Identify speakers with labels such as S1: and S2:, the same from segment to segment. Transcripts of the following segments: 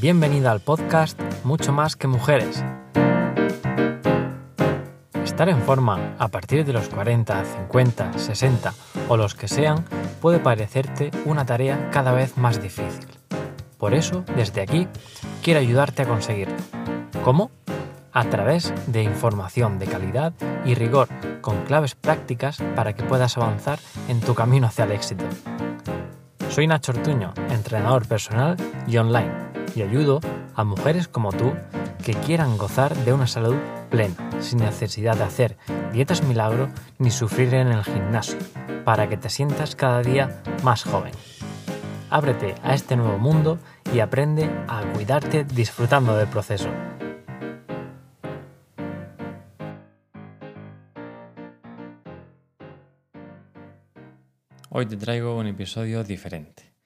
S1: Bienvenida al podcast Mucho más que mujeres. Estar en forma a partir de los 40, 50, 60 o los que sean puede parecerte una tarea cada vez más difícil. Por eso, desde aquí, quiero ayudarte a conseguirlo. ¿Cómo? A través de información de calidad y rigor con claves prácticas para que puedas avanzar en tu camino hacia el éxito. Soy Nacho Ortuño, entrenador personal y online, y ayudo a mujeres como tú que quieran gozar de una salud plena, sin necesidad de hacer dietas milagro ni sufrir en el gimnasio, para que te sientas cada día más joven. Ábrete a este nuevo mundo y aprende a cuidarte disfrutando del proceso. Hoy te traigo un episodio diferente.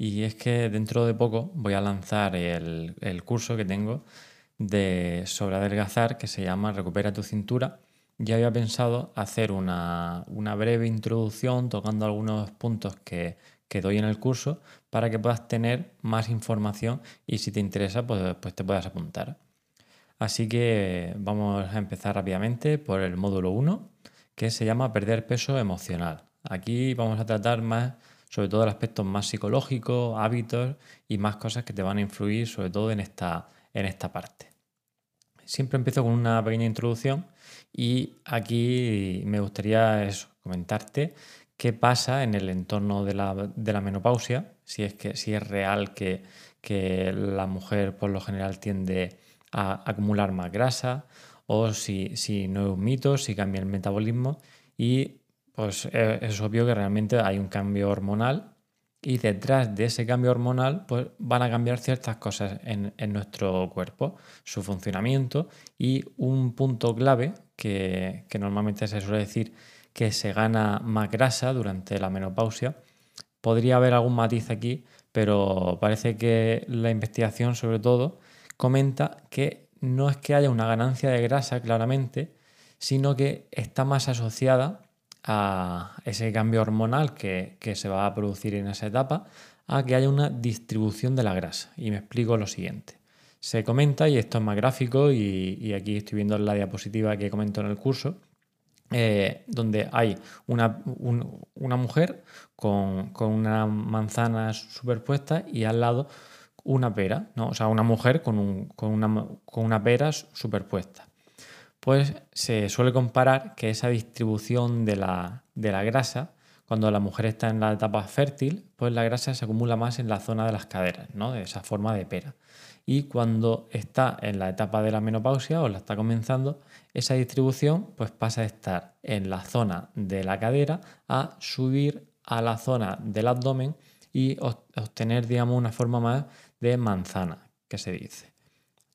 S1: Y es que dentro de poco voy a lanzar el, curso que tengo de sobre adelgazar que se llama Recupera tu cintura. Ya había pensado hacer una, breve introducción tocando algunos puntos que, doy en el curso para que puedas tener más información y si te interesa pues, pues te puedas apuntar. Así que vamos a empezar rápidamente por el módulo 1 que se llama Perder peso emocional. Aquí vamos a tratar más sobre todo el aspecto más psicológico, hábitos y más cosas que te van a influir sobre todo en esta, en esta parte. Siempre empiezo con una pequeña introducción y aquí me gustaría comentarte qué pasa en el entorno de la, menopausia, si es, que, si es real que, la mujer por lo general tiende a acumular más grasa o si, si no es un mito, si cambia el metabolismo y pues eh, es obvio que realmente hay un cambio hormonal y detrás de ese cambio hormonal pues van a cambiar ciertas cosas en, nuestro cuerpo, su funcionamiento y un punto clave que, normalmente se suele decir que se gana más grasa durante la menopausia. Podría haber algún matiz aquí, pero parece que la investigación sobre todo comenta que no es que haya una ganancia de grasa claramente, sino que está más asociada a ese cambio hormonal que, se va a producir en esa etapa a que haya una distribución de la grasa. Y me explico lo siguiente. Se comenta, y esto es más gráfico, y, aquí estoy viendo la diapositiva que comento en el curso, eh, donde hay una, mujer con, una manzana superpuesta y al lado una pera, ¿no? o sea, una mujer con, con, una, con una pera superpuesta pues se suele comparar que esa distribución de la, grasa, cuando la mujer está en la etapa fértil, pues la grasa se acumula más en la zona de las caderas, ¿no? de esa forma de pera. Y cuando está en la etapa de la menopausia o la está comenzando, esa distribución pues pasa a estar en la zona de la cadera a subir a la zona del abdomen y obtener, digamos, una forma más de manzana, que se dice.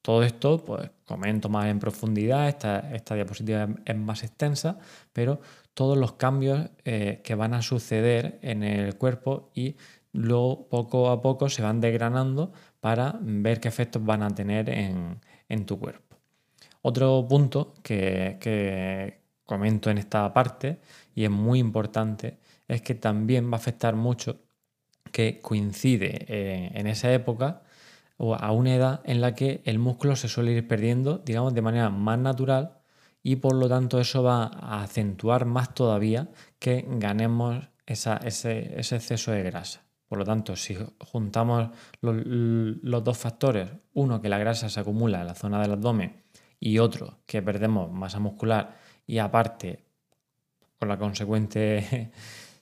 S1: Todo esto, pues comento más en profundidad, esta, diapositiva es más extensa, pero todos los cambios eh, que van a suceder en el cuerpo y luego poco a poco se van desgranando para ver qué efectos van a tener en, tu cuerpo. Otro punto que, comento en esta parte y es muy importante es que también va a afectar mucho que coincide eh, en esa época o a una edad en la que el músculo se suele ir perdiendo, digamos, de manera más natural y por lo tanto eso va a acentuar más todavía que ganemos ese, exceso de grasa. Por lo tanto, si juntamos los, los, dos factores, uno que la grasa se acumula en la zona del abdomen y otro que perdemos masa muscular y aparte con la consecuente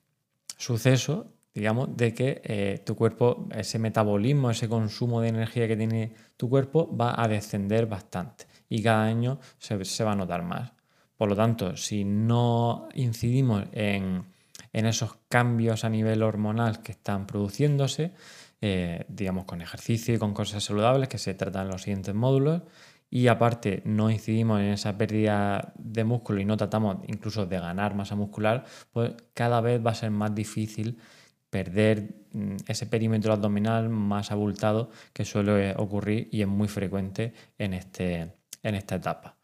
S1: suceso, digamos, de que eh, tu cuerpo, ese metabolismo, ese consumo de energía que tiene tu cuerpo va a descender bastante y cada año se, va a notar más. Por lo tanto, si no incidimos en, esos cambios a nivel hormonal que están produciéndose, eh, digamos con ejercicio y con cosas saludables que se tratan en los siguientes módulos, y aparte no incidimos en esa pérdida de músculo y no tratamos incluso de ganar masa muscular, pues cada vez va a ser más difícil perder mm, ese perímetro abdominal más abultado que suele ocurrir y es muy frecuente en, este, en esta etapa.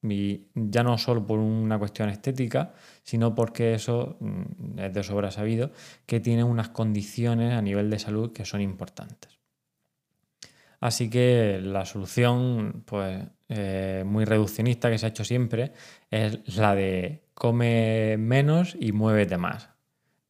S1: Y ya no solo por una cuestión estética, sino porque eso mm, es de sobra sabido que tiene unas condiciones a nivel de salud que son importantes. Así que la solución, pues eh, muy reduccionista que se ha hecho siempre, es la de come menos y muévete más.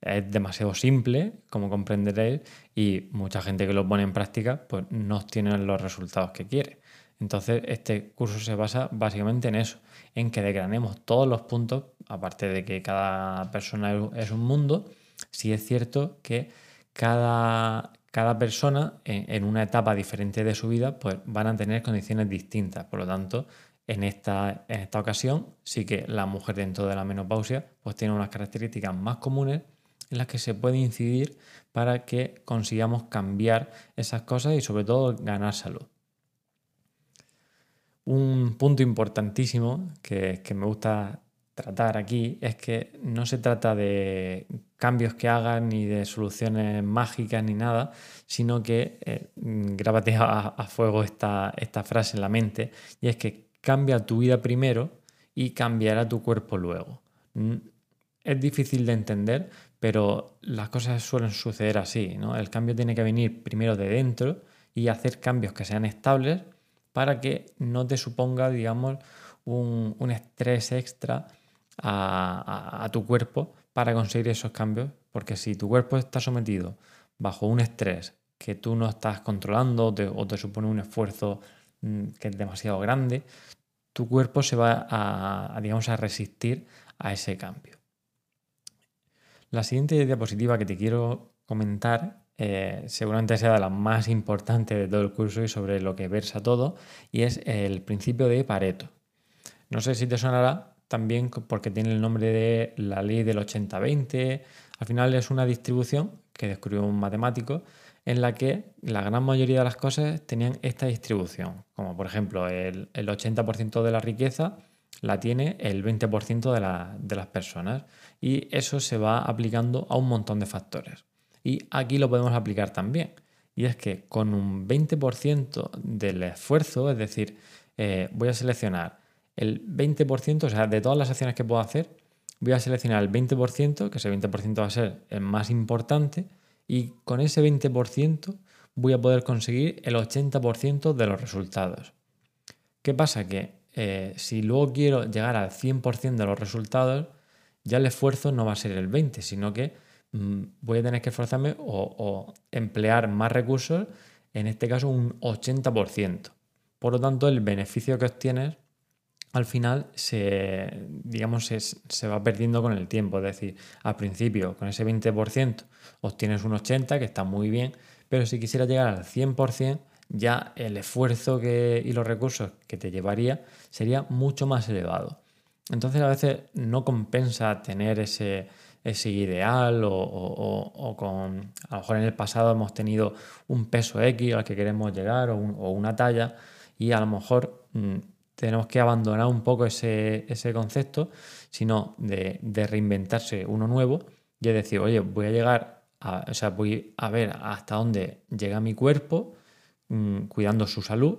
S1: Es demasiado simple, como comprenderéis, y mucha gente que lo pone en práctica, pues no obtiene los resultados que quiere. Entonces, este curso se basa básicamente en eso, en que decranemos todos los puntos, aparte de que cada persona es un mundo, sí es cierto que cada, cada persona en, una etapa diferente de su vida pues van a tener condiciones distintas. Por lo tanto, en esta, en esta ocasión sí que la mujer dentro de la menopausia pues tiene unas características más comunes en las que se puede incidir para que consigamos cambiar esas cosas y sobre todo ganar salud. Un punto importantísimo que, me gusta tratar aquí es que no se trata de cambios que hagan ni de soluciones mágicas ni nada, sino que eh, grábate a, fuego esta, esta, frase en la mente y es que cambia tu vida primero y cambiará tu cuerpo luego. Es difícil de entender, pero las cosas suelen suceder así. ¿no? El cambio tiene que venir primero de dentro y hacer cambios que sean estables para que no te suponga, digamos, un, estrés extra a, tu cuerpo para conseguir esos cambios, porque si tu cuerpo está sometido bajo un estrés que tú no estás controlando o te supone un esfuerzo mm, que es demasiado grande, tu cuerpo se va a, digamos, a resistir a ese cambio. La siguiente diapositiva que te quiero comentar eh, seguramente sea las más importantes de todo el curso y sobre lo que versa todo, y es el principio de Pareto. No sé si te sonará también porque tiene el nombre de la ley del 80-20. Al final es una distribución que descubrió un matemático en la que la gran mayoría de las cosas tenían esta distribución, como por ejemplo el, 80% de la riqueza la tiene el 20% de, de las personas y eso se va aplicando a un montón de factores. Y aquí lo podemos aplicar también. Y es que con un 20% del esfuerzo, es decir, eh, voy a seleccionar el 20%, o sea, de todas las acciones que puedo hacer, voy a seleccionar el 20%, que ese 20% va a ser el más importante, y con ese 20% voy a poder conseguir el 80% de los resultados. ¿Qué pasa? Que eh, si luego quiero llegar al 100% de los resultados, ya el esfuerzo no va a ser el 20, sino que Mm, voy a tener que esforzarme o, emplear más recursos, en este caso un 80%. Por lo tanto, el beneficio que obtienes al final se, digamos, se, va perdiendo con el tiempo. Es decir, al principio con ese 20% obtienes un 80%, que está muy bien, pero si quisieras llegar al 100%, ya el esfuerzo que, y los recursos que te llevaría sería mucho más elevado. Entonces a veces no compensa tener ese, ese ideal o, con, a lo mejor en el pasado hemos tenido un peso X al que queremos llegar o, una talla y a lo mejor mm, tenemos que abandonar un poco ese, concepto, sino de, reinventarse uno nuevo y decir, oye, voy a llegar, a, o sea, voy a ver hasta dónde llega mi cuerpo mm, cuidando su salud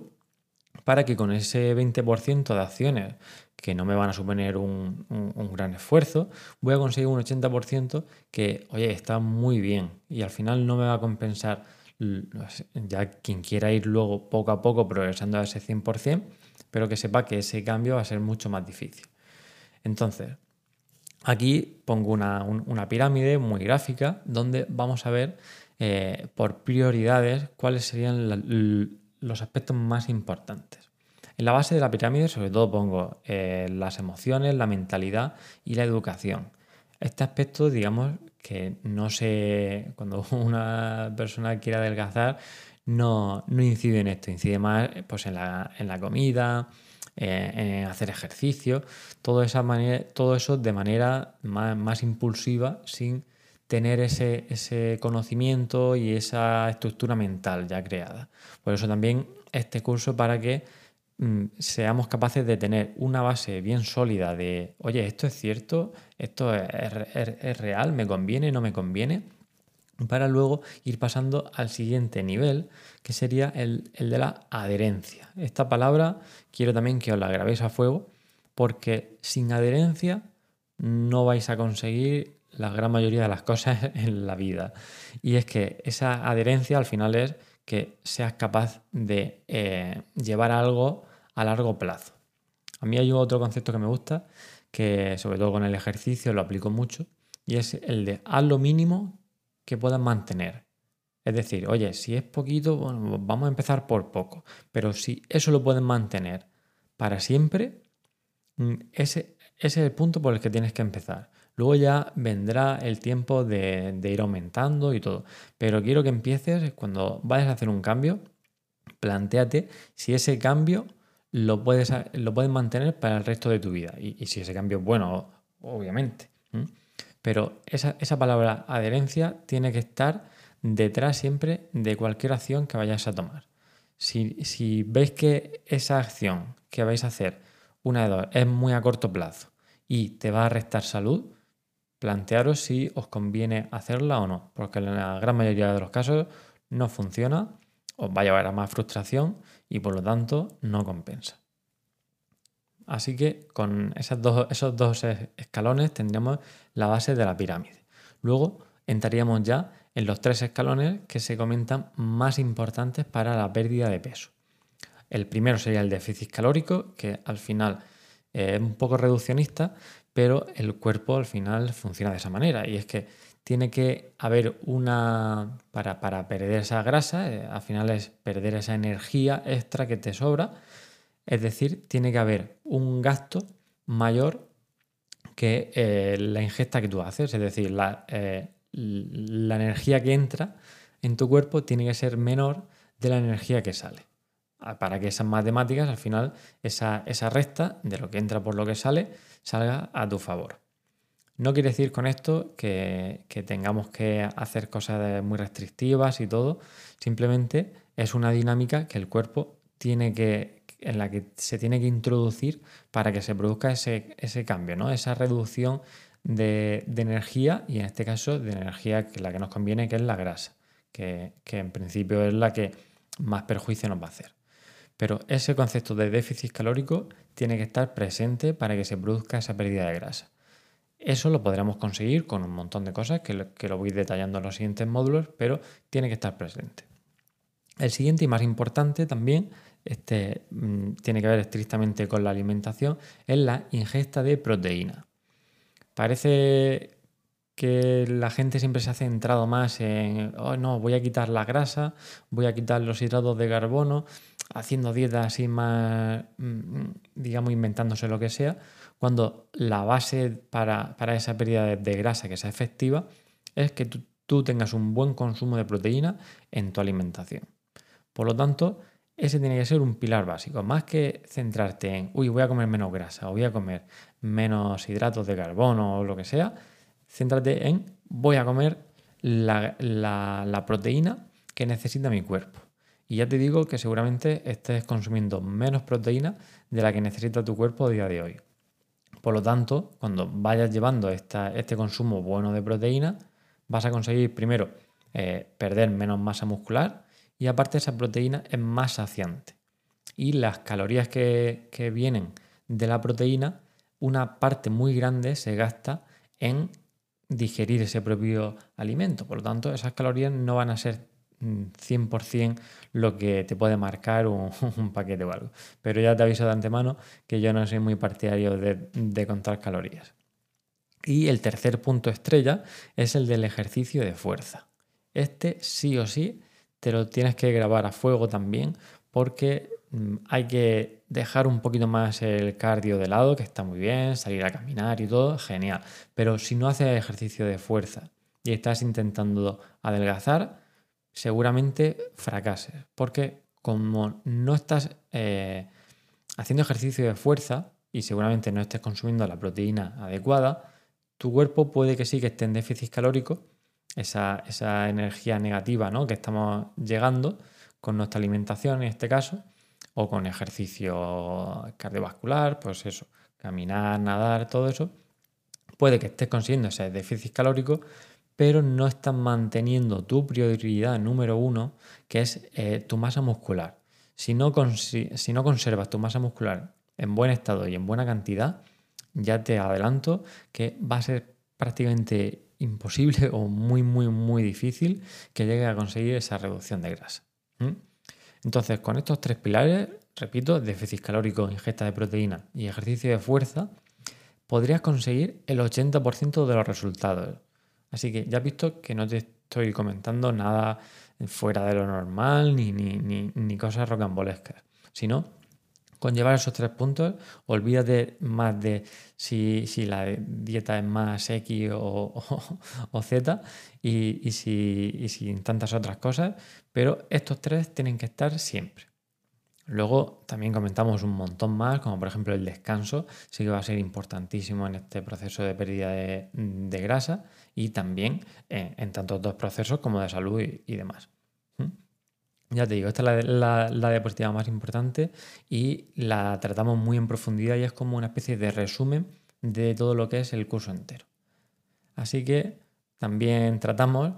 S1: para que con ese 20% de acciones que no me van a suponer un, gran esfuerzo, voy a conseguir un 80% que, oye, está muy bien y al final no me va a compensar, ya quien quiera ir luego poco a poco progresando a ese 100%, pero que sepa que ese cambio va a ser mucho más difícil. Entonces, aquí pongo una, pirámide muy gráfica donde vamos a ver eh, por prioridades cuáles serían los aspectos más importantes. En la base de la pirámide sobre todo pongo eh, las emociones, la mentalidad y la educación. Este aspecto, digamos, que no sé, cuando una persona quiere adelgazar, no, incide en esto, incide más pues, en, la, comida, eh, en hacer ejercicio, todo, esa manera, todo eso de manera más, impulsiva, sin tener ese, ese, conocimiento y esa estructura mental ya creada. Por eso también este curso para que seamos capaces de tener una base bien sólida de, oye, esto es cierto, esto es, real, me conviene, no me conviene, para luego ir pasando al siguiente nivel, que sería el, el, de la adherencia. Esta palabra quiero también que os la grabéis a fuego, porque sin adherencia no vais a conseguir la gran mayoría de las cosas en la vida. Y es que esa adherencia al final es que seas capaz de eh, llevar algo a largo plazo. A mí hay otro concepto que me gusta, que sobre todo con el ejercicio lo aplico mucho, y es el de haz lo mínimo que puedas mantener. Es decir, oye, si es poquito, vamos a empezar por poco, pero si eso lo puedes mantener para siempre, mm, ese, ese es el punto por el que tienes que empezar. Luego ya vendrá el tiempo de, ir aumentando y todo. Pero quiero que empieces, cuando vayas a hacer un cambio, planteate si ese cambio lo puedes, lo puedes mantener para el resto de tu vida. Y, si ese cambio es bueno, obviamente. Pero esa, palabra adherencia tiene que estar detrás siempre de cualquier acción que vayas a tomar. Si, si veis que esa acción que vais a hacer, una de dos, es muy a corto plazo y te va a restar salud, plantearos si os conviene hacerla o no, porque en la gran mayoría de los casos no funciona, os va a llevar a más frustración y por lo tanto no compensa. Así que con esos dos escalones tendríamos la base de la pirámide. Luego entraríamos ya en los tres escalones que se comentan más importantes para la pérdida de peso. El primero sería el déficit calórico, que al final es un poco reduccionista, pero el cuerpo al final funciona de esa manera y es que tiene que haber una, para, perder esa grasa, eh, al final es perder esa energía extra que te sobra, es decir, tiene que haber un gasto mayor que eh, la ingesta que tú haces, es decir, la, eh, la energía que entra en tu cuerpo tiene que ser menor de la energía que sale. Para que esas matemáticas, al final, esa, esa, resta de lo que entra por lo que sale, salga a tu favor. No quiere decir con esto que, tengamos que hacer cosas muy restrictivas y todo, simplemente es una dinámica que el cuerpo tiene que, en la que se tiene que introducir para que se produzca ese, cambio, ¿no? esa reducción de, energía y en este caso de energía que la que nos conviene, que es la grasa, que, que en principio es la que más perjuicio nos va a hacer. Pero ese concepto de déficit calórico tiene que estar presente para que se produzca esa pérdida de grasa. Eso lo podremos conseguir con un montón de cosas que lo, voy detallando en los siguientes módulos, pero tiene que estar presente. El siguiente y más importante también este, mm, tiene que ver estrictamente con la alimentación, es la ingesta de proteína. Parece que la gente siempre se ha centrado más en, oh no, voy a quitar la grasa, voy a quitar los hidratos de carbono, haciendo dietas así más, mm, digamos, inventándose lo que sea, cuando la base para, esa pérdida de, grasa que sea efectiva es que tú, tengas un buen consumo de proteína en tu alimentación. Por lo tanto, ese tiene que ser un pilar básico, más que centrarte en, uy, voy a comer menos grasa o voy a comer menos hidratos de carbono o lo que sea, céntrate en, voy a comer la proteína que necesita mi cuerpo. Y ya te digo que seguramente estés consumiendo menos proteína de la que necesita tu cuerpo a día de hoy. Por lo tanto, cuando vayas llevando este consumo bueno de proteína, vas a conseguir primero eh, perder menos masa muscular y aparte esa proteína es más saciante. Y las calorías que, que vienen de la proteína, una parte muy grande se gasta en digerir ese propio alimento. Por lo tanto, esas calorías no van a ser 100% lo que te puede marcar un, paquete o algo. Pero ya te aviso de antemano que yo no soy muy partidario de, contar calorías. Y el tercer punto estrella es el del ejercicio de fuerza. Este sí o sí te lo tienes que grabar a fuego también porque mm, hay que dejar un poquito más el cardio de lado, que está muy bien, salir a caminar y todo, genial. Pero si no haces ejercicio de fuerza y estás intentando adelgazar, seguramente fracases, porque como no estás eh, haciendo ejercicio de fuerza y seguramente no estés consumiendo la proteína adecuada, tu cuerpo puede que sí que esté en déficit calórico, esa, energía negativa ¿no? que estamos llegando con nuestra alimentación en este caso, o con ejercicio cardiovascular, pues eso, caminar, nadar, todo eso, puede que estés consiguiendo ese déficit calórico, pero no estás manteniendo tu prioridad número uno, que es eh, tu masa muscular. Si no, conservas tu masa muscular en buen estado y en buena cantidad, ya te adelanto que va a ser prácticamente imposible o muy, muy, muy difícil que llegue a conseguir esa reducción de grasa. Entonces, con estos tres pilares, repito, déficit calórico, ingesta de proteína y ejercicio de fuerza, podrías conseguir el 80% de los resultados. Así que ya has visto que no te estoy comentando nada fuera de lo normal ni, ni, ni, cosas rocambolescas, sino con llevar esos tres puntos, olvídate más de si, la dieta es más X o, Z y, si, y sin tantas otras cosas, pero estos tres tienen que estar siempre. Luego también comentamos un montón más, como por ejemplo el descanso, sí que va a ser importantísimo en este proceso de pérdida de, grasa y también en, tantos dos procesos como de salud y, demás. ¿Mm? Ya te digo, esta es la, la, diapositiva más importante y la tratamos muy en profundidad y es como una especie de resumen de todo lo que es el curso entero. Así que también tratamos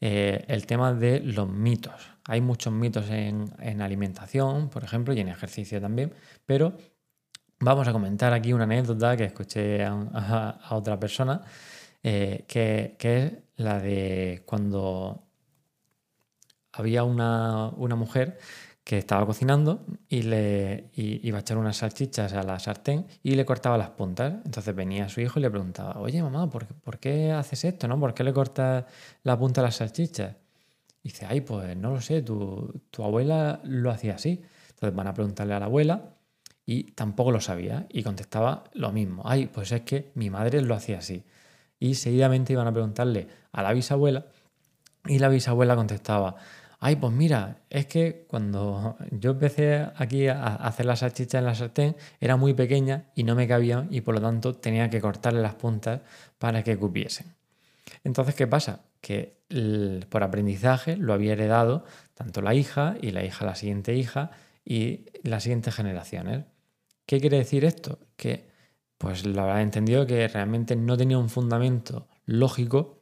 S1: eh, el tema de los mitos. Hay muchos mitos en, alimentación, por ejemplo, y en ejercicio también, pero vamos a comentar aquí una anécdota que escuché a, otra persona, eh, que, es la de cuando había una, una mujer que estaba cocinando y le iba a echar unas salchichas a la sartén y le cortaba las puntas. Entonces venía su hijo y le preguntaba, oye mamá, ¿por, ¿por qué haces esto? ¿no? ¿Por qué le cortas la punta a las salchichas? Dice, ay, pues no lo sé, tu, tu abuela lo hacía así. Entonces van a preguntarle a la abuela y tampoco lo sabía y contestaba lo mismo. Ay, pues es que mi madre lo hacía así. Y seguidamente iban a preguntarle a la bisabuela y la bisabuela contestaba, ay, pues mira, es que cuando yo empecé aquí a hacer la salchicha en la sartén era muy pequeña y no me cabía y por lo tanto tenía que cortarle las puntas para que cupiesen. Entonces, ¿qué pasa? Que por aprendizaje lo había heredado tanto la hija y la hija la siguiente hija y las siguientes generaciones. ¿Qué quiere decir esto? Que pues lo habrá entendido que realmente no tenía un fundamento lógico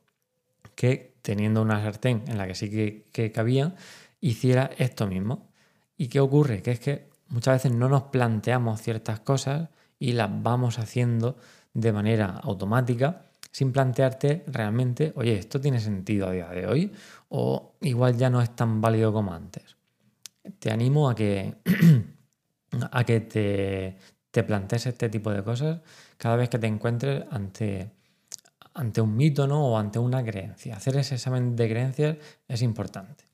S1: que teniendo una sartén en la que sí que, cabía, hiciera esto mismo. ¿Y qué ocurre? Que es que muchas veces no nos planteamos ciertas cosas y las vamos haciendo de manera automática sin plantearte realmente, oye, ¿esto tiene sentido a día de hoy? O igual ya no es tan válido como antes. Te animo a que, a que te, te plantees este tipo de cosas cada vez que te encuentres ante ante un mito ¿no? o ante una creencia. Hacer ese examen de creencias es importante.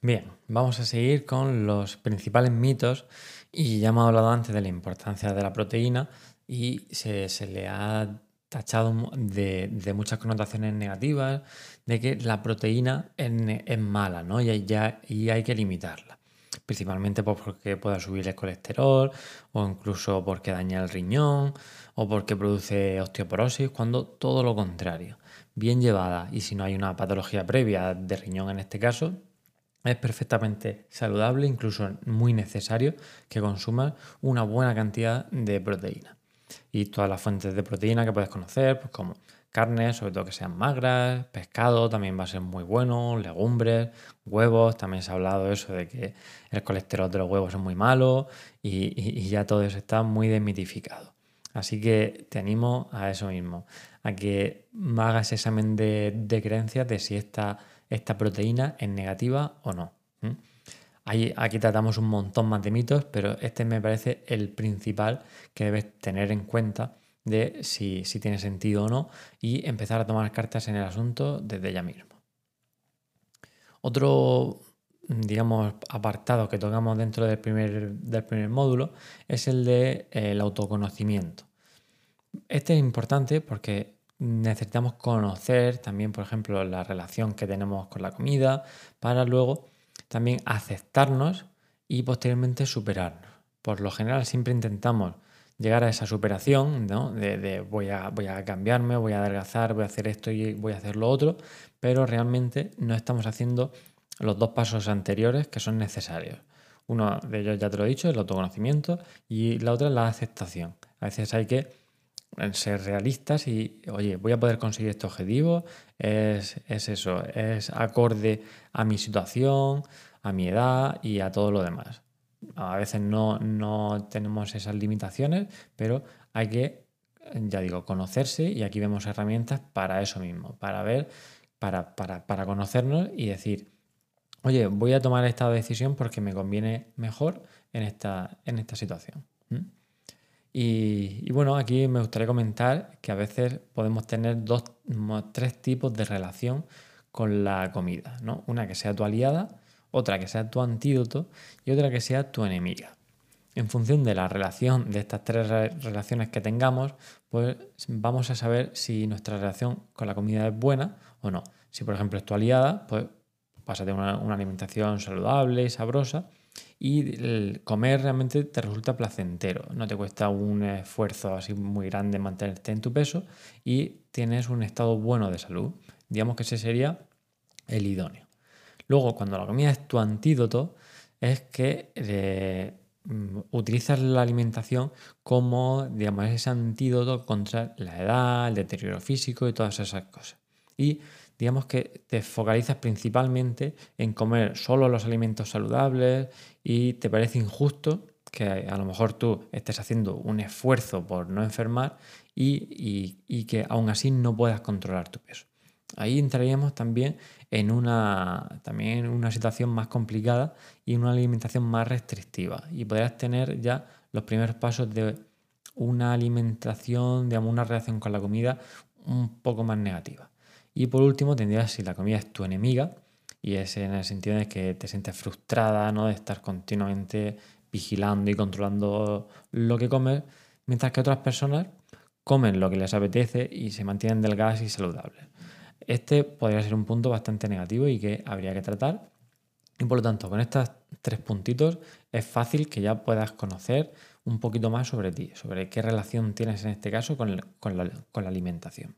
S1: Bien, vamos a seguir con los principales mitos y ya hemos hablado antes de la importancia de la proteína y se, le ha tachado de, muchas connotaciones negativas, de que la proteína es, mala ¿no? y, ya, y hay que limitarla principalmente pues, porque pueda subir el colesterol o incluso porque daña el riñón o porque produce osteoporosis, cuando todo lo contrario. Bien llevada y si no hay una patología previa de riñón en este caso, es perfectamente saludable, incluso muy necesario que consumas una buena cantidad de proteína. Y todas las fuentes de proteína que puedes conocer, pues como carnes, sobre todo que sean magras, pescado también va a ser muy bueno, legumbres, huevos, también se ha hablado eso de que el colesterol de los huevos es muy malo y, ya todo eso está muy desmitificado. Así que te animo a eso mismo, a que hagas examen de, creencias de si esta, esta, proteína es negativa o no. aquí tratamos un montón más de mitos, pero este me parece el principal que debes tener en cuenta de si, tiene sentido o no y empezar a tomar cartas en el asunto desde ya mismo. Otro, digamos, apartado que tocamos dentro del primer, del primer módulo es el del de, autoconocimiento. Este es importante porque necesitamos conocer también, por ejemplo, la relación que tenemos con la comida para luego también aceptarnos y posteriormente superarnos. Por lo general siempre intentamos llegar a esa superación, ¿no? De, voy, a, voy a cambiarme, voy a adelgazar, voy a hacer esto y voy a hacer lo otro, pero realmente no estamos haciendo los dos pasos anteriores que son necesarios. Uno de ellos ya te lo he dicho, el autoconocimiento, y la otra es la aceptación. A veces hay que ser realistas y, oye, voy a poder conseguir este objetivo, es, es eso, es acorde a mi situación, a mi edad y a todo lo demás. A veces no, tenemos esas limitaciones, pero hay que, ya digo, conocerse y aquí vemos herramientas para eso mismo, para ver, para, para, conocernos y decir, oye, voy a tomar esta decisión porque me conviene mejor en esta, en esta situación. Y, bueno, aquí me gustaría comentar que a veces podemos tener dos, tres tipos de relación con la comida, ¿no? Una que sea tu aliada, otra que sea tu antídoto y otra que sea tu enemiga. En función de la relación de estas tres relaciones que tengamos, pues vamos a saber si nuestra relación con la comida es buena o no. Si por ejemplo es tu aliada, pues vas a tener una, una alimentación saludable y sabrosa y el comer realmente te resulta placentero, no te cuesta un esfuerzo así muy grande mantenerte en tu peso y tienes un estado bueno de salud. Digamos que ese sería el idóneo. Luego, cuando la comida es tu antídoto, es que eh, mm, utilizas la alimentación como digamos, ese antídoto contra la edad, el deterioro físico y todas esas cosas. Y digamos que te focalizas principalmente en comer solo los alimentos saludables y te parece injusto que a lo mejor tú estés haciendo un esfuerzo por no enfermar y, que aún así no puedas controlar tu peso. Ahí entraríamos también en una, también una situación más complicada y una alimentación más restrictiva. Y podrías tener ya los primeros pasos de una alimentación, digamos, una relación con la comida un poco más negativa. Y por último, tendrías si la comida es tu enemiga, y es en el sentido de que te sientes frustrada, ¿no? De estar continuamente vigilando y controlando lo que comes, mientras que otras personas comen lo que les apetece y se mantienen delgadas y saludables. Este podría ser un punto bastante negativo y que habría que tratar. Y por lo tanto, con estos tres puntitos es fácil que ya puedas conocer un poquito más sobre ti, sobre qué relación tienes en este caso con la alimentación.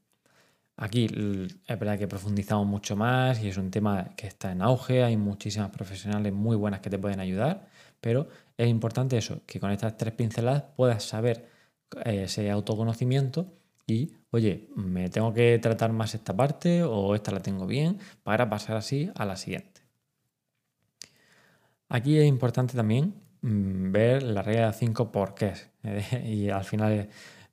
S1: Aquí es verdad que profundizamos mucho más y es un tema que está en auge, hay muchísimas profesionales muy buenas que te pueden ayudar, pero es importante eso, que con estas tres pinceladas puedas saber eh, ese autoconocimiento y, oye, me tengo que tratar más esta parte o esta la tengo bien para pasar así a la siguiente. Aquí es importante también mm, ver la regla de 5 porqués y al final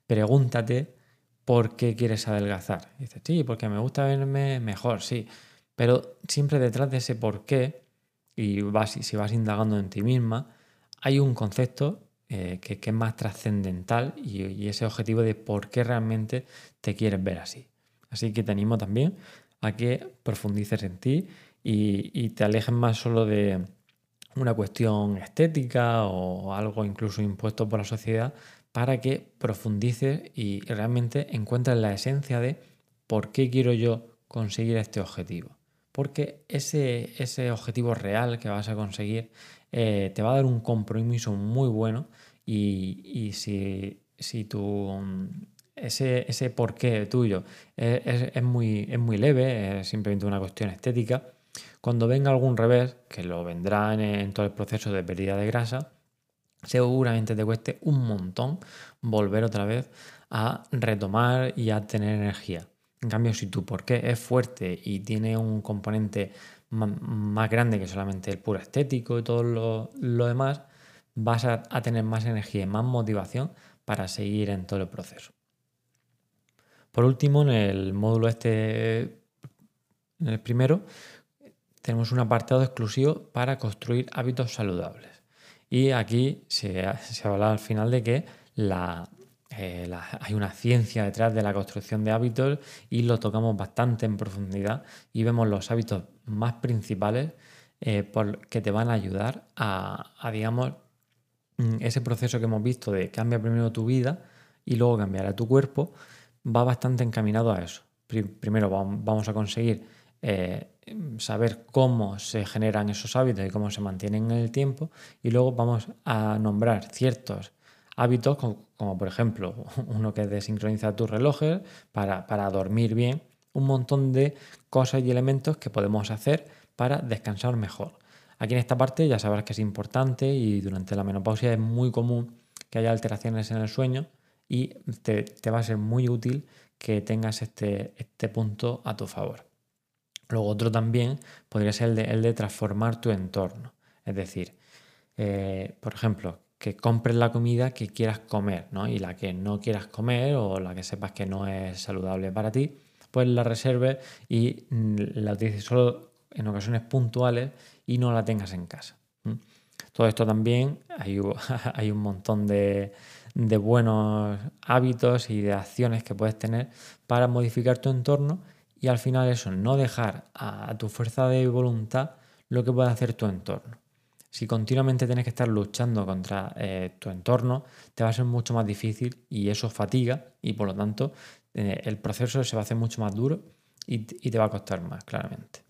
S1: pregúntate ¿por qué quieres adelgazar? Dices, sí, porque me gusta verme mejor, sí. Pero siempre detrás de ese por qué, y vas, si vas indagando en ti misma, hay un concepto eh, que, es más trascendental y, ese objetivo de por qué realmente te quieres ver así. Así que te animo también a que profundices en ti y te alejes más solo de una cuestión estética o algo incluso impuesto por la sociedad para que profundices y realmente encuentres la esencia de por qué quiero yo conseguir este objetivo. Porque ese, ese objetivo real que vas a conseguir eh, te va a dar un compromiso muy bueno y, si, si ese, ese porqué tuyo es, muy, es muy leve, es simplemente una cuestión estética, cuando venga algún revés, que lo vendrá en todo el proceso de pérdida de grasa, seguramente te cueste un montón volver otra vez a retomar y a tener energía. En cambio, si tu por qué es fuerte y tiene un componente más grande que solamente el puro estético y todo lo, demás, vas a, tener más energía y más motivación para seguir en todo el proceso. Por último, en el módulo este, en el primero, tenemos un apartado exclusivo para construir hábitos saludables. Y aquí se, habla al final de que eh, hay una ciencia detrás de la construcción de hábitos y lo tocamos bastante en profundidad y vemos los hábitos más principales eh, que te van a ayudar a, digamos, mm, ese proceso que hemos visto de cambia primero tu vida y luego cambiará tu cuerpo, va bastante encaminado a eso. Primero vamos a conseguir eh, saber cómo se generan esos hábitos y cómo se mantienen en el tiempo y luego vamos a nombrar ciertos hábitos como, por ejemplo uno que es de sincronizar tus relojes para, para dormir bien, un montón de cosas y elementos que podemos hacer para descansar mejor. Aquí en esta parte ya sabrás que es importante y durante la menopausia es muy común que haya alteraciones en el sueño y te, te va a ser muy útil que tengas este, este punto a tu favor. Luego otro también podría ser el de, transformar tu entorno. Es decir, eh, por ejemplo, que compres la comida que quieras comer, ¿no? Y la que no quieras comer o la que sepas que no es saludable para ti, pues la reserves y mm, la utilices solo en ocasiones puntuales y no la tengas en casa. Todo esto también hay, hay un montón de, de buenos hábitos y de acciones que puedes tener para modificar tu entorno y al final eso, no dejar a tu fuerza de voluntad lo que puede hacer tu entorno. Si continuamente tienes que estar luchando contra eh, tu entorno, te va a ser mucho más difícil y eso fatiga y por lo tanto eh, el proceso se va a hacer mucho más duro y, te va a costar más, claramente.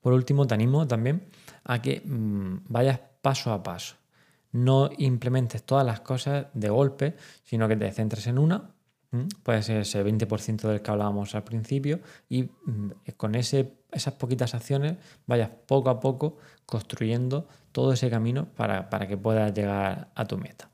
S1: Por último, te animo también a que mm, vayas paso a paso no implementes todas las cosas de golpe, sino que te centres en una. Puede ser ese 20% del que hablábamos al principio y mm, con ese, esas poquitas acciones vayas poco a poco construyendo todo ese camino para, que puedas llegar a tu meta.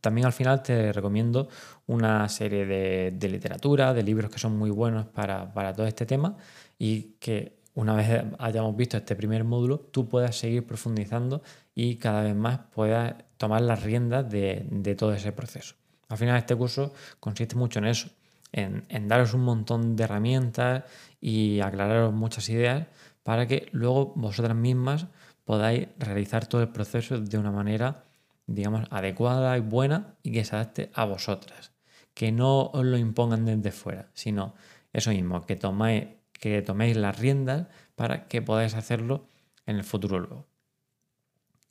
S1: También al final te recomiendo una serie de, literatura, de libros que son muy buenos para, para todo este tema y que una vez hayamos visto este primer módulo, tú puedas seguir profundizando y cada vez más puedas tomar las riendas de, todo ese proceso. Al final este curso consiste mucho en eso, en, daros un montón de herramientas y aclararos muchas ideas para que luego vosotras mismas podáis realizar todo el proceso de una manera, digamos, adecuada y buena y que se adapte a vosotras. Que no os lo impongan desde fuera, sino eso mismo, que tomáis que toméis las riendas para que podáis hacerlo en el futuro luego.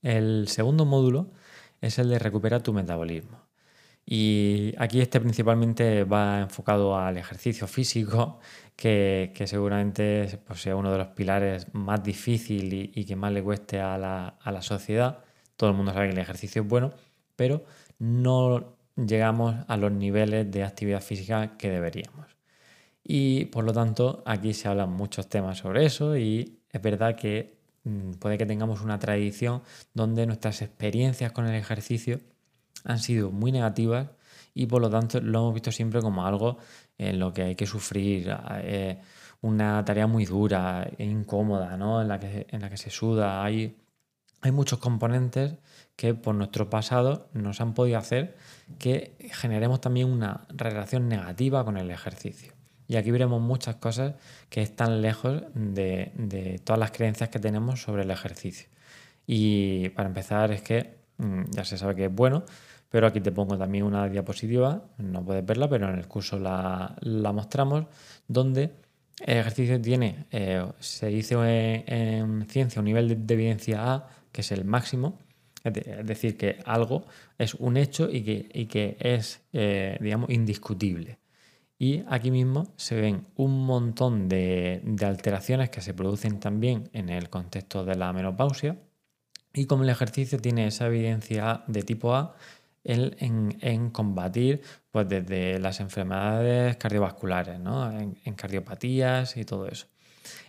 S1: El segundo módulo es el de recuperar tu metabolismo. Y aquí este principalmente va enfocado al ejercicio físico, que, seguramente pues, sea uno de los pilares más difíciles y, que más le cueste a la, a la sociedad. Todo el mundo sabe que el ejercicio es bueno, pero no llegamos a los niveles de actividad física que deberíamos. Y por lo tanto, aquí se hablan muchos temas sobre eso y es verdad que mm, puede que tengamos una tradición donde nuestras experiencias con el ejercicio han sido muy negativas y por lo tanto lo hemos visto siempre como algo en lo que hay que sufrir, eh, una tarea muy dura e incómoda, ¿no? en, la que, en la que se suda. Hay, hay muchos componentes que por nuestro pasado nos han podido hacer que generemos también una relación negativa con el ejercicio. Y aquí veremos muchas cosas que están lejos de, todas las creencias que tenemos sobre el ejercicio. Y para empezar es que ya se sabe que es bueno, pero aquí te pongo también una diapositiva, no puedes verla, pero en el curso la, mostramos, donde el ejercicio tiene, eh, se dice en, ciencia, un nivel de, evidencia A, que es el máximo, es decir, que algo es un hecho y que, que es, eh, digamos, indiscutible. Y aquí mismo se ven un montón de, alteraciones que se producen también en el contexto de la menopausia. Y como el ejercicio tiene esa evidencia de tipo A en, combatir pues desde las enfermedades cardiovasculares, ¿no? en, cardiopatías y todo eso.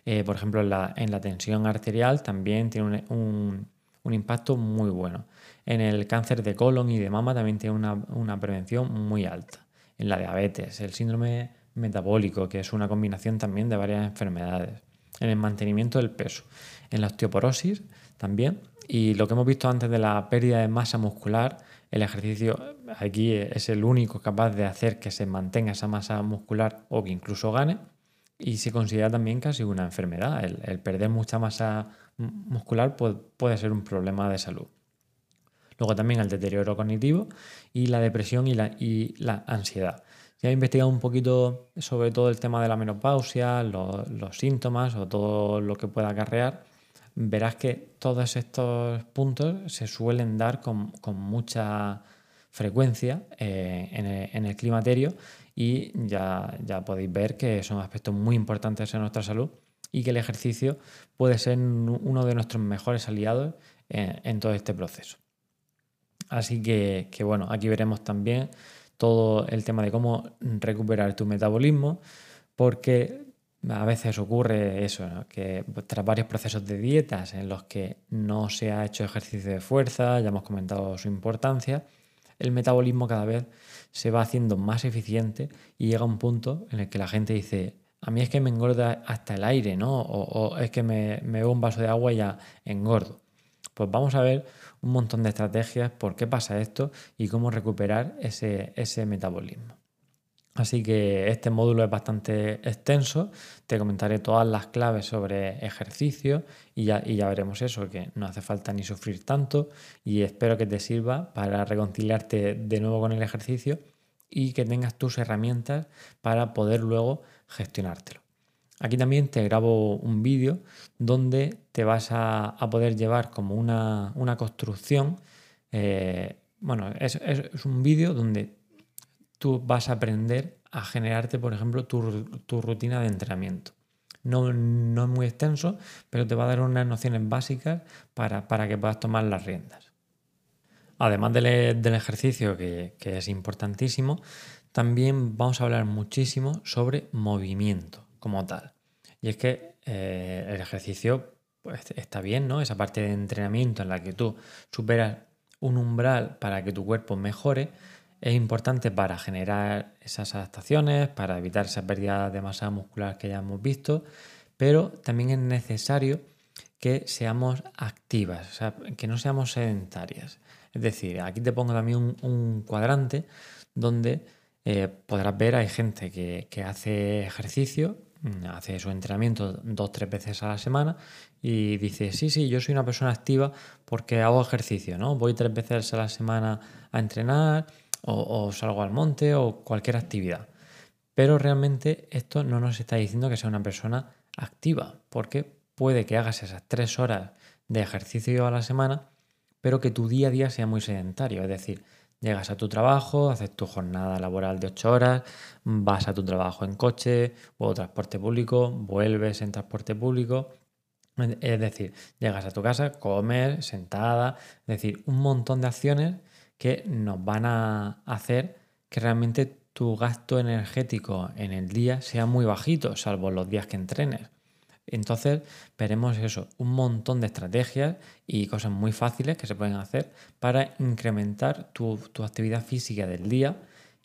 S1: Eh, por ejemplo, en la, tensión arterial también tiene un, impacto muy bueno. En el cáncer de colon y de mama también tiene una prevención muy alta en la diabetes, el síndrome metabólico, que es una combinación también de varias enfermedades, en el mantenimiento del peso, en la osteoporosis también, y lo que hemos visto antes de la pérdida de masa muscular, el ejercicio aquí es el único capaz de hacer que se mantenga esa masa muscular o que incluso gane, y se considera también casi una enfermedad. El, perder mucha masa muscular puede ser un problema de salud. Luego también el deterioro cognitivo y la depresión y la, y la ansiedad. Si has investigado un poquito sobre todo el tema de la menopausia, los, síntomas o todo lo que pueda acarrear, verás que todos estos puntos se suelen dar con, mucha frecuencia eh, en, el, climaterio y ya, ya podéis ver que son aspectos muy importantes en nuestra salud y que el ejercicio puede ser uno de nuestros mejores aliados en todo este proceso. Así que, bueno, aquí veremos también todo el tema de cómo recuperar tu metabolismo, porque a veces ocurre eso, que tras varios procesos de dietas en los que no se ha hecho ejercicio de fuerza, ya hemos comentado su importancia, el metabolismo cada vez se va haciendo más eficiente y llega un punto en el que la gente dice, a mí es que me engorda hasta el aire, ¿no? O, es que me, me bebo un vaso de agua y ya engordo. Pues vamos a ver un montón de estrategias por qué pasa esto y cómo recuperar ese, ese metabolismo. Así que este módulo es bastante extenso, te comentaré todas las claves sobre ejercicio y ya, y ya veremos eso, que no hace falta ni sufrir tanto y espero que te sirva para reconciliarte de nuevo con el ejercicio y que tengas tus herramientas para poder luego gestionártelo. Aquí también te grabo un vídeo donde te vas a, poder llevar como una, construcción. Eh, bueno, es, es un vídeo donde tú vas a aprender a generarte, por ejemplo, tu, rutina de entrenamiento. No, no, es muy extenso, pero te va a dar unas nociones básicas para, que puedas tomar las riendas. Además del, ejercicio, que, es importantísimo, también vamos a hablar muchísimo sobre movimiento como tal. Y es que eh, el ejercicio pues, está bien, ¿no? Esa parte de entrenamiento en la que tú superas un umbral para que tu cuerpo mejore, es importante para generar esas adaptaciones, para evitar esa pérdida de masa muscular que ya hemos visto, pero también es necesario que seamos activas, que no seamos sedentarias. Es decir, aquí te pongo también un, cuadrante donde eh, podrás ver, hay gente que, que hace ejercicio, mm, hace su entrenamiento dos, tres veces a la semana y dice, sí, sí, yo soy una persona activa porque hago ejercicio, ¿no? Voy tres veces a la semana a entrenar, o, salgo al monte o cualquier actividad. Pero realmente esto no nos está diciendo que sea una persona activa, porque puede que hagas esas tres horas de ejercicio a la semana, pero que tu día a día sea muy sedentario. Es decir, llegas a tu trabajo, haces tu jornada laboral de ocho horas, vas a tu trabajo en coche o transporte público, vuelves en transporte público. Es decir, llegas a tu casa, comes, sentada, es decir, un montón de acciones que nos van a hacer que realmente tu gasto energético en el día sea muy bajito, salvo los días que entrenes. Entonces veremos eso, un montón de estrategias y cosas muy fáciles que se pueden hacer para incrementar tu, actividad física del día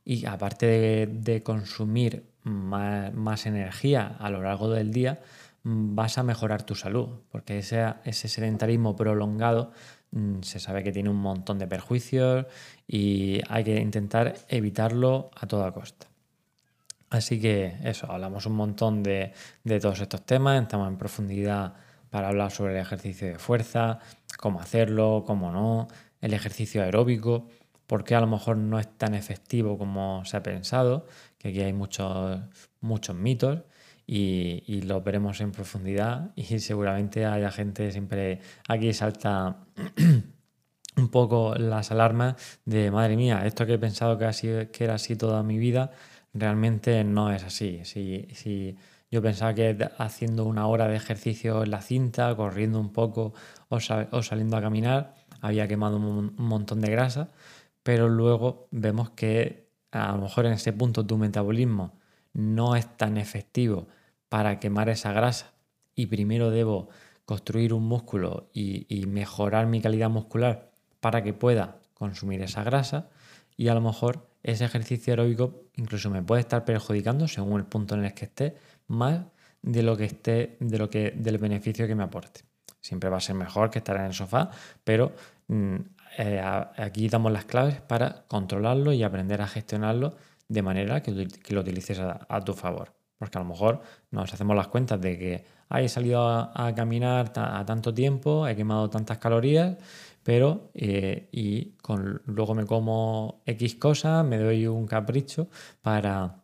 S1: y aparte de, consumir más, energía a lo largo del día, vas a mejorar tu salud, porque ese, ese sedentarismo prolongado Mm, se sabe que tiene un montón de perjuicios y hay que intentar evitarlo a toda costa. Así que eso, hablamos un montón de, todos estos temas, estamos en profundidad para hablar sobre el ejercicio de fuerza, cómo hacerlo, cómo no, el ejercicio aeróbico, por qué a lo mejor no es tan efectivo como se ha pensado, que aquí hay muchos, muchos mitos y, lo veremos en profundidad y seguramente haya gente siempre aquí salta un poco las alarmas de madre mía, esto que he pensado que, que era así toda mi vida, realmente no es así. Si, si yo pensaba que haciendo una hora de ejercicio en la cinta, corriendo un poco o, saliendo a caminar, había quemado un, un montón de grasa, pero luego vemos que a lo mejor en ese punto tu metabolismo no es tan efectivo para quemar esa grasa. Y primero debo construir un músculo y, mejorar mi calidad muscular para que pueda consumir esa grasa. Y a lo mejor ese ejercicio aeróbico incluso me puede estar perjudicando según el punto en el que esté más de lo que esté de lo que del beneficio que me aporte. Siempre va a ser mejor que estar en el sofá pero mm, eh, aquí damos las claves para controlarlo y aprender a gestionarlo de manera que, lo utilices a tu favor. Porque a lo mejor nos hacemos las cuentas de que he salido a, caminar a tanto tiempo, he quemado tantas calorías, pero eh, y con, luego me como X cosas, me doy un capricho para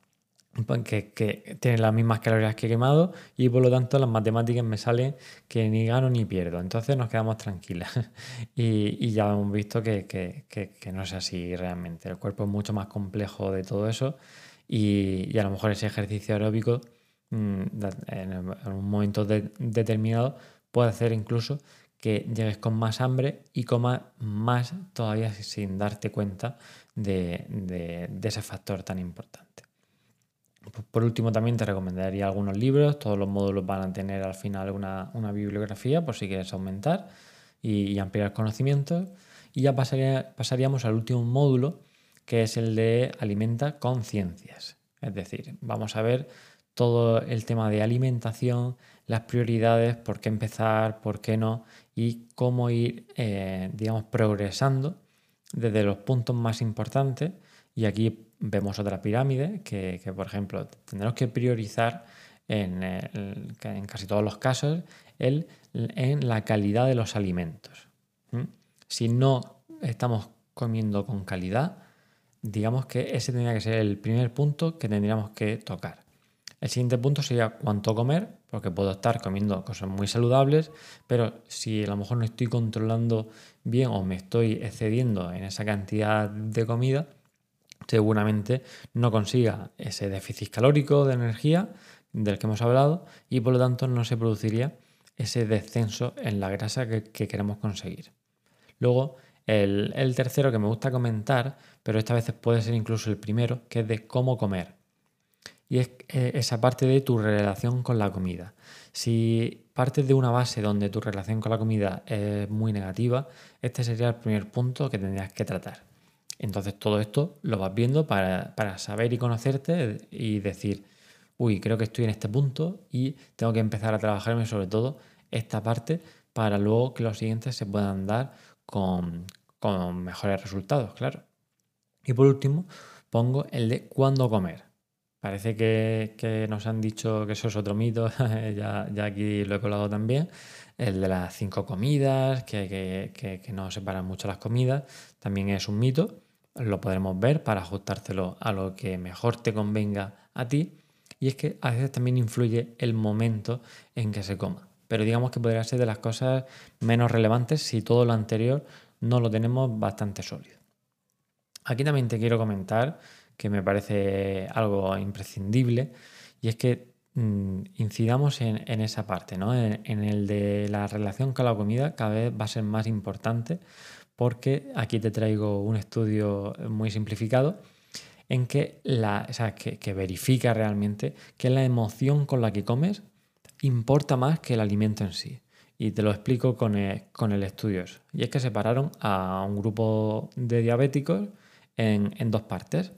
S1: que, que tener las mismas calorías que he quemado y por lo tanto las matemáticas me salen que ni gano ni pierdo. Entonces nos quedamos tranquilas y, ya hemos visto que, que no es así realmente. El cuerpo es mucho más complejo de todo eso y, a lo mejor ese ejercicio aeróbico mm, en, un momento determinado puede hacer incluso que llegues con más hambre y comas más todavía sin darte cuenta de, ese factor tan importante. Por último, también te recomendaría algunos libros. Todos los módulos van a tener al final una, bibliografía por si quieres aumentar y, ampliar conocimientos. Y ya pasaríamos al último módulo, que es el de alimenta conciencias. Es decir, vamos a ver todo el tema de alimentación, las prioridades, por qué empezar, por qué no y cómo ir, eh, digamos, progresando desde los puntos más importantes Y aquí vemos otra pirámide que, por ejemplo, tendremos que priorizar en, casi todos los casos el, en la calidad de los alimentos. Si no estamos comiendo con calidad, digamos que ese tendría que ser el primer punto que tendríamos que tocar. El siguiente punto sería cuánto comer, porque puedo estar comiendo cosas muy saludables, pero si a lo mejor no estoy controlando bien o me estoy excediendo en esa cantidad de comida, seguramente no consiga ese déficit calórico de energía del que hemos hablado y por lo tanto no se produciría ese descenso en la grasa que, queremos conseguir. Luego, el, el, tercero que me gusta comentar, pero esta vez puede ser incluso el primero, que es de cómo comer. Y es eh, esa parte de tu relación con la comida. Si partes de una base donde tu relación con la comida es muy negativa, este sería el primer punto que tendrías que tratar. Entonces todo esto lo vas viendo para, para saber y conocerte y decir, uy, creo que estoy en este punto y tengo que empezar a trabajarme sobre todo esta parte para luego que los siguientes se puedan dar con, mejores resultados, claro. Y por último, pongo el de cuándo comer. Parece que, nos han dicho que eso es otro mito, ya, aquí lo he colado también, el de las cinco comidas, que, que, no separan mucho las comidas, también es un mito, lo podremos ver para ajustárselo a lo que mejor te convenga a ti, y es que a veces también influye el momento en que se coma pero digamos que podría ser de las cosas menos relevantes si todo lo anterior no lo tenemos bastante sólido. Aquí también te quiero comentar que me parece algo imprescindible y es que mm, incidamos en, esa parte, ¿no? en, el de la relación con la comida cada vez va a ser más importante porque aquí te traigo un estudio muy simplificado en que, la, que verifica realmente que la emoción con la que comes importa más que el alimento en sí. Y te lo explico con el, estudio. Y es que separaron a un grupo de diabéticos en, dos partes.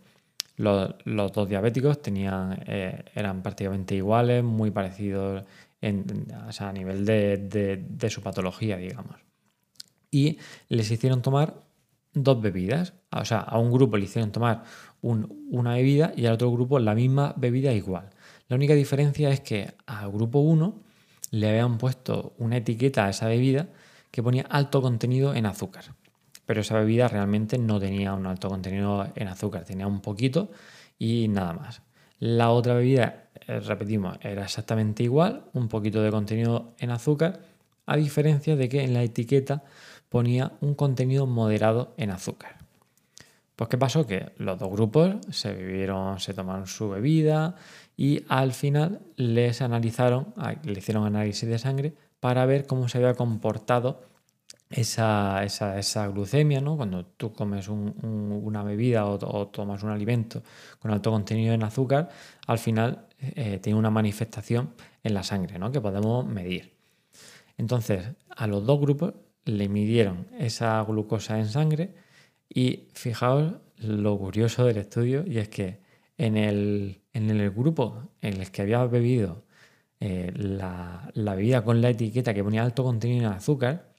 S1: Los, dos diabéticos tenían, eh, eran prácticamente iguales, muy parecidos a nivel de, su patología, digamos. Y les hicieron tomar dos bebidas. O sea, a un grupo le hicieron tomar una bebida y al otro grupo la misma bebida igual. La única diferencia es que al grupo 1 le habían puesto una etiqueta a esa bebida que ponía alto contenido en azúcar. Pero esa bebida realmente no tenía un alto contenido en azúcar, tenía un poquito y nada más. La otra bebida, eh, repetimos, era exactamente igual, un poquito de contenido en azúcar, a diferencia de que en la etiqueta ponía un contenido moderado en azúcar. Pues ¿qué pasó? Que los dos grupos se bebieron, se tomaron su bebida y al final les analizaron, le hicieron análisis de sangre para ver cómo se había comportado esa, glucemia, ¿no? Cuando tú comes una bebida o, tomas un alimento con alto contenido en azúcar, al final eh, tiene una manifestación en la sangre, ¿no? Que podemos medir. Entonces, a los dos grupos le midieron esa glucosa en sangre y fijaos lo curioso del estudio y es que en el, grupo en el que había bebido eh, la, bebida con la etiqueta que ponía alto contenido en azúcar,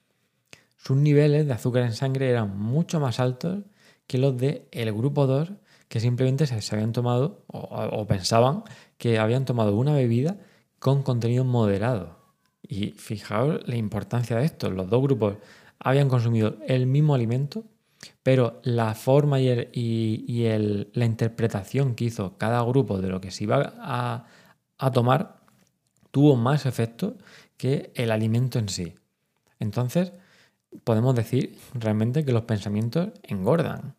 S1: sus niveles de azúcar en sangre eran mucho más altos que los del el grupo 2 que simplemente se, habían tomado o, o, pensaban que habían tomado una bebida con contenido moderado. Y fijaos la importancia de esto. Los dos grupos habían consumido el mismo alimento pero la forma y, la interpretación que hizo cada grupo de lo que se iba a, tomar tuvo más efecto que el alimento en sí. Entonces, podemos decir realmente que los pensamientos engordan,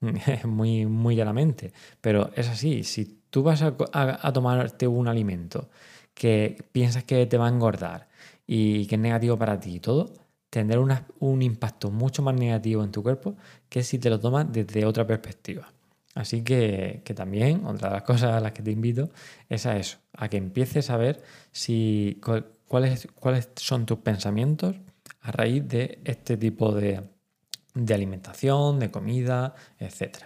S1: muy, muy llanamente, pero es así, si tú vas a, tomarte un alimento que piensas que te va a engordar y que es negativo para ti y todo, tendrá un impacto mucho más negativo en tu cuerpo que si te lo tomas desde otra perspectiva. Así que, también, otra de las cosas a las que te invito es a eso, a que empieces a ver si, cuáles, cuáles son tus pensamientos a raíz de este tipo de, de alimentación, de comida, etc.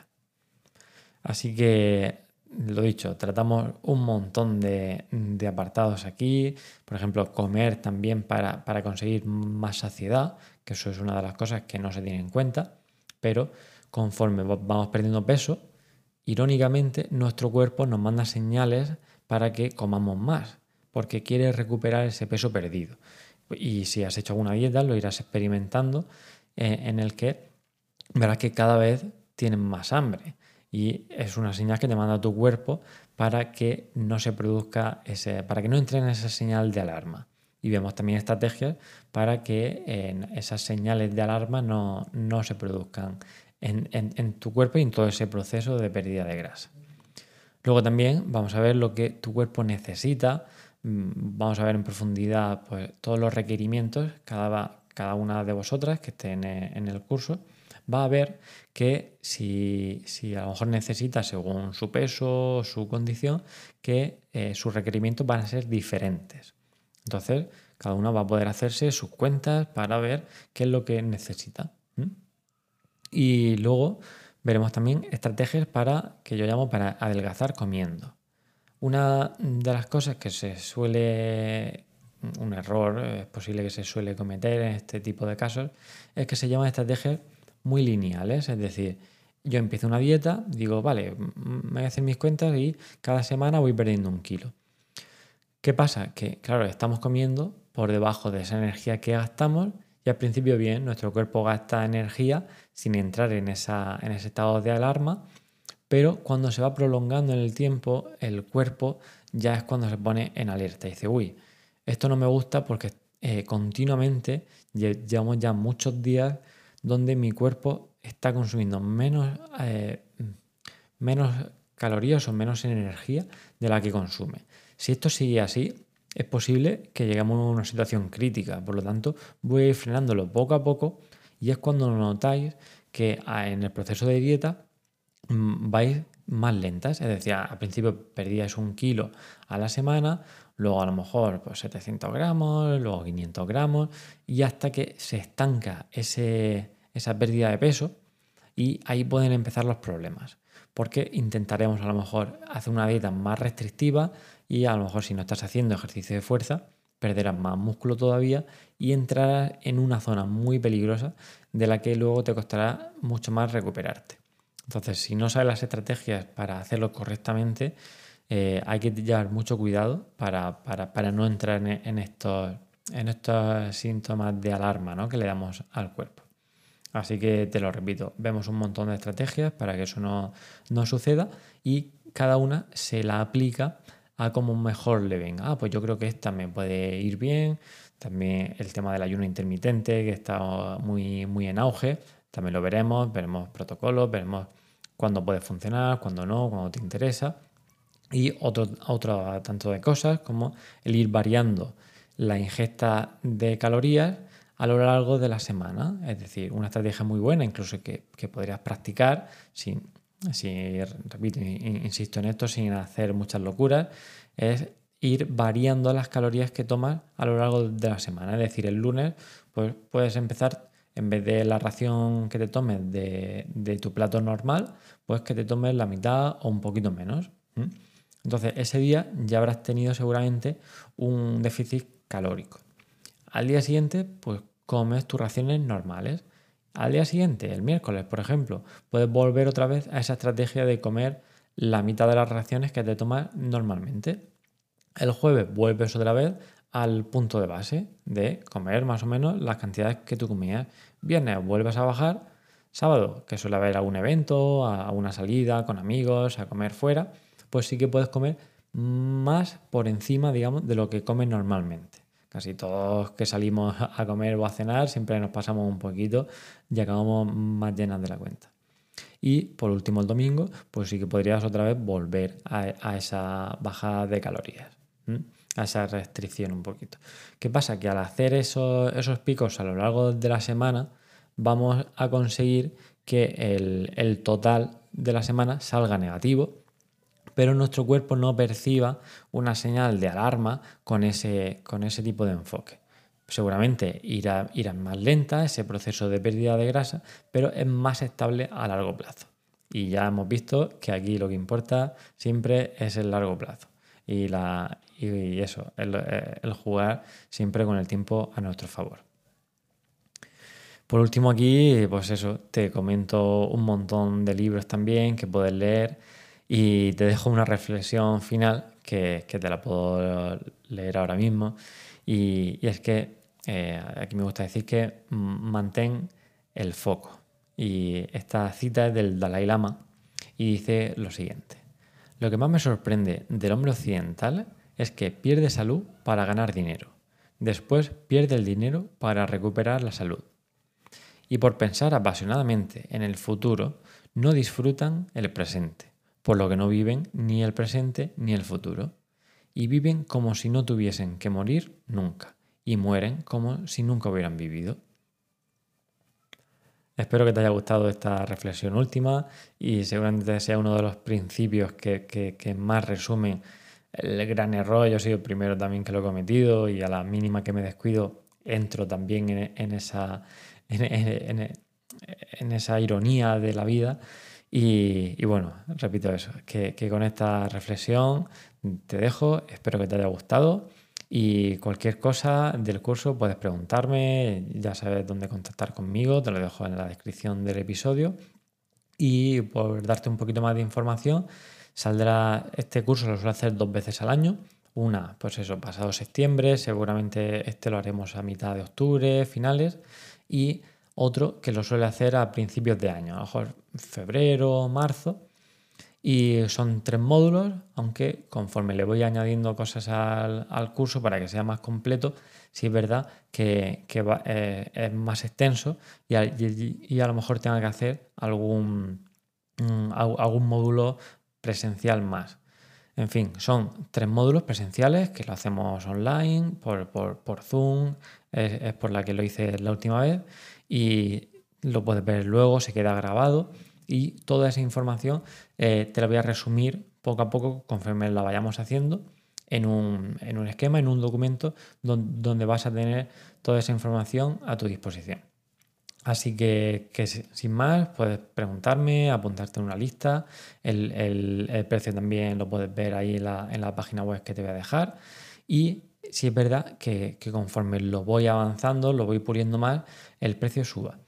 S1: Así que lo dicho, tratamos un montón de, apartados aquí, por ejemplo, comer también para, conseguir más saciedad, que eso es una de las cosas que no se tiene en cuenta, pero conforme vamos perdiendo peso, irónicamente, nuestro cuerpo nos manda señales para que comamos más, porque quiere recuperar ese peso perdido. Y si has hecho alguna dieta, lo irás experimentando eh, en el que verás que cada vez tienes más hambre. Y es una señal que te manda tu cuerpo para que no se produzca ese, para que no entre en esa señal de alarma. Y vemos también estrategias para que esas señales de alarma no, se produzcan en, tu cuerpo y en todo ese proceso de pérdida de grasa. Luego también vamos a ver lo que tu cuerpo necesita, mm, vamos a ver en profundidad pues, todos los requerimientos, cada, cada una de vosotras que esté en el curso va a ver que si, a lo mejor necesita, según su peso su condición, que eh, sus requerimientos van a ser diferentes. Entonces, cada uno va a poder hacerse sus cuentas para ver qué es lo que necesita. Y luego veremos también estrategias para, que yo llamo para adelgazar comiendo. Una de las cosas que se suele, un error, es posible que se suele cometer en este tipo de casos, es que se llama estrategias muy lineales, es decir, yo empiezo una dieta, digo, vale, me voy a hacer mis cuentas y cada semana voy perdiendo un kilo. ¿Qué pasa? Que, claro, estamos comiendo por debajo de esa energía que gastamos y al principio bien, nuestro cuerpo gasta energía sin entrar en, esa, en ese estado de alarma, pero cuando se va prolongando en el tiempo, el cuerpo ya es cuando se pone en alerta y dice, uy, esto no me gusta porque eh, continuamente llevamos ya muchos días donde mi cuerpo está consumiendo menos, eh, menos calorías o menos energía de la que consume. Si esto sigue así, es posible que lleguemos a una situación crítica. Por lo tanto, voy a ir frenándolo poco a poco y es cuando notáis que ah, en el proceso de dieta mm, vais más lentas. Es decir, al principio perdíais un kilo a la semana, luego a lo mejor pues, 700 gramos, luego 500 gramos y hasta que se estanca ese, esa pérdida de peso y ahí pueden empezar los problemas. Porque intentaremos a lo mejor hacer una dieta más restrictiva y a lo mejor si no estás haciendo ejercicio de fuerza, perderás más músculo todavía y entrarás en una zona muy peligrosa de la que luego te costará mucho más recuperarte. Entonces, si no sabes las estrategias para hacerlo correctamente, eh, hay que llevar mucho cuidado para, no entrar en, estos, en estos síntomas de alarma ¿no? que le damos al cuerpo. Así que te lo repito, vemos un montón de estrategias para que eso no, suceda y cada una se la aplica a como mejor le venga. Ah, pues yo creo que esta me puede ir bien. También el tema del ayuno intermitente, que está muy, muy en auge, también lo veremos, veremos protocolos, veremos cuándo puede funcionar, cuándo no, cuándo te interesa. Y otro, otro tanto de cosas como el ir variando la ingesta de calorías a lo largo de la semana. Es decir, una estrategia muy buena, incluso que, podrías practicar sin, repito, insisto en esto, sin hacer muchas locuras, es ir variando las calorías que tomas a lo largo de la semana. Es decir, el lunes pues, puedes empezar, en vez de la ración que te tomes de, tu plato normal, pues que te tomes la mitad o un poquito menos. Entonces, ese día ya habrás tenido seguramente un déficit calórico. Al día siguiente, pues comes tus raciones normales. Al día siguiente, el miércoles, por ejemplo, puedes volver otra vez a esa estrategia de comer la mitad de las raciones que te tomas normalmente. El jueves vuelves otra vez al punto de base de comer más o menos las cantidades que tú comías. Viernes vuelves a bajar. Sábado, que suele haber algún evento, a una salida con amigos, a comer fuera, pues sí que puedes comer más por encima, digamos, de lo que comes normalmente. Casi todos que salimos a comer o a cenar siempre nos pasamos un poquito y acabamos más llenas de la cuenta. Y por último el domingo, pues sí que podrías otra vez volver a, esa bajada de calorías, a esa restricción un poquito. ¿Qué pasa? Que al hacer esos, esos picos a lo largo de la semana, vamos a conseguir que el, el total de la semana salga negativo pero nuestro cuerpo no perciba una señal de alarma con ese, con ese tipo de enfoque. Seguramente irá, irá más lenta ese proceso de pérdida de grasa, pero es más estable a largo plazo. Y ya hemos visto que aquí lo que importa siempre es el largo plazo. Y, la, y eso, el, el jugar siempre con el tiempo a nuestro favor. Por último aquí, pues eso, te comento un montón de libros también que puedes leer Y te dejo una reflexión final que, te la puedo leer ahora mismo. Y, es que eh, aquí me gusta decir que mantén el foco. Y esta cita es del Dalai Lama y dice lo siguiente. Lo que más me sorprende del hombre occidental es que pierde salud para ganar dinero. Después pierde el dinero para recuperar la salud. Y por pensar apasionadamente en el futuro, no disfrutan el presente, por lo que no viven ni el presente ni el futuro. Y viven como si no tuviesen que morir nunca. Y mueren como si nunca hubieran vivido. Espero que te haya gustado esta reflexión última y seguramente sea uno de los principios que, más resumen el gran error. Yo he sido el primero también que lo he cometido y a la mínima que me descuido entro también en, esa, en, esa ironía de la vida. Y, bueno, repito eso, que con esta reflexión te dejo, espero que te haya gustado y cualquier cosa del curso puedes preguntarme, ya sabes dónde contactar conmigo, te lo dejo en la descripción del episodio. Y por darte un poquito más de información, saldrá este curso, lo suelo hacer dos veces al año. Una, pues eso, pasado septiembre, seguramente este lo haremos a mitad de octubre, finales. Y otro que lo suele hacer a principios de año, a lo mejor febrero, marzo. Y son tres módulos, aunque conforme le voy añadiendo cosas al, curso para que sea más completo, sí es verdad que, eh, es más extenso y a, lo mejor tenga que hacer algún, mm, algún módulo presencial más. En fin, son tres módulos presenciales que lo hacemos online, por, Zoom, es, es, por la que lo hice la última vez y lo puedes ver luego, se queda grabado y toda esa información eh, te la voy a resumir poco a poco conforme la vayamos haciendo en un, esquema, en un documento donde, vas a tener toda esa información a tu disposición. Así que, sin más, puedes preguntarme, apuntarte en una lista. El, precio también lo puedes ver ahí en la, página web que te voy a dejar. Y si es verdad que, que conforme lo voy avanzando, lo voy puliendo más, el precio suba.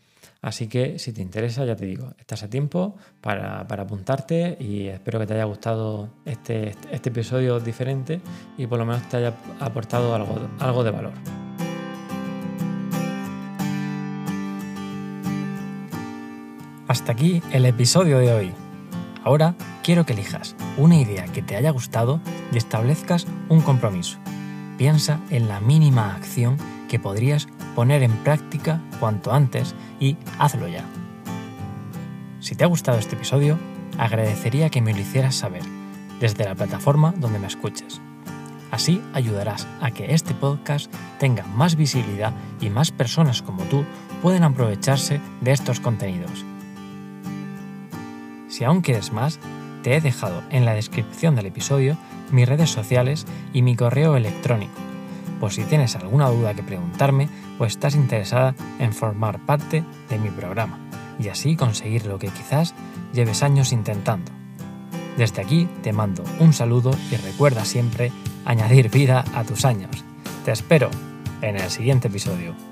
S1: Así que si te interesa, ya te digo, estás a tiempo para, apuntarte y espero que te haya gustado este, este, episodio diferente y por lo menos te haya aportado algo, algo de valor.
S2: Hasta aquí el episodio de hoy. Ahora quiero que elijas una idea que te haya gustado y establezcas un compromiso. Piensa en la mínima acción que podrías poner en práctica cuanto antes y hazlo ya. Si te ha gustado este episodio, agradecería que me lo hicieras saber desde la plataforma donde me escuches. Así ayudarás a que este podcast tenga más visibilidad y más personas como tú pueden aprovecharse de estos contenidos. Si aún quieres más, te he dejado en la descripción del episodio mis redes sociales y mi correo electrónico por si tienes alguna duda que preguntarme o estás interesada en formar parte de mi programa y así conseguir lo que quizás lleves años intentando. Desde aquí te mando un saludo y recuerda siempre añadir vida a tus años. Te espero en el siguiente episodio.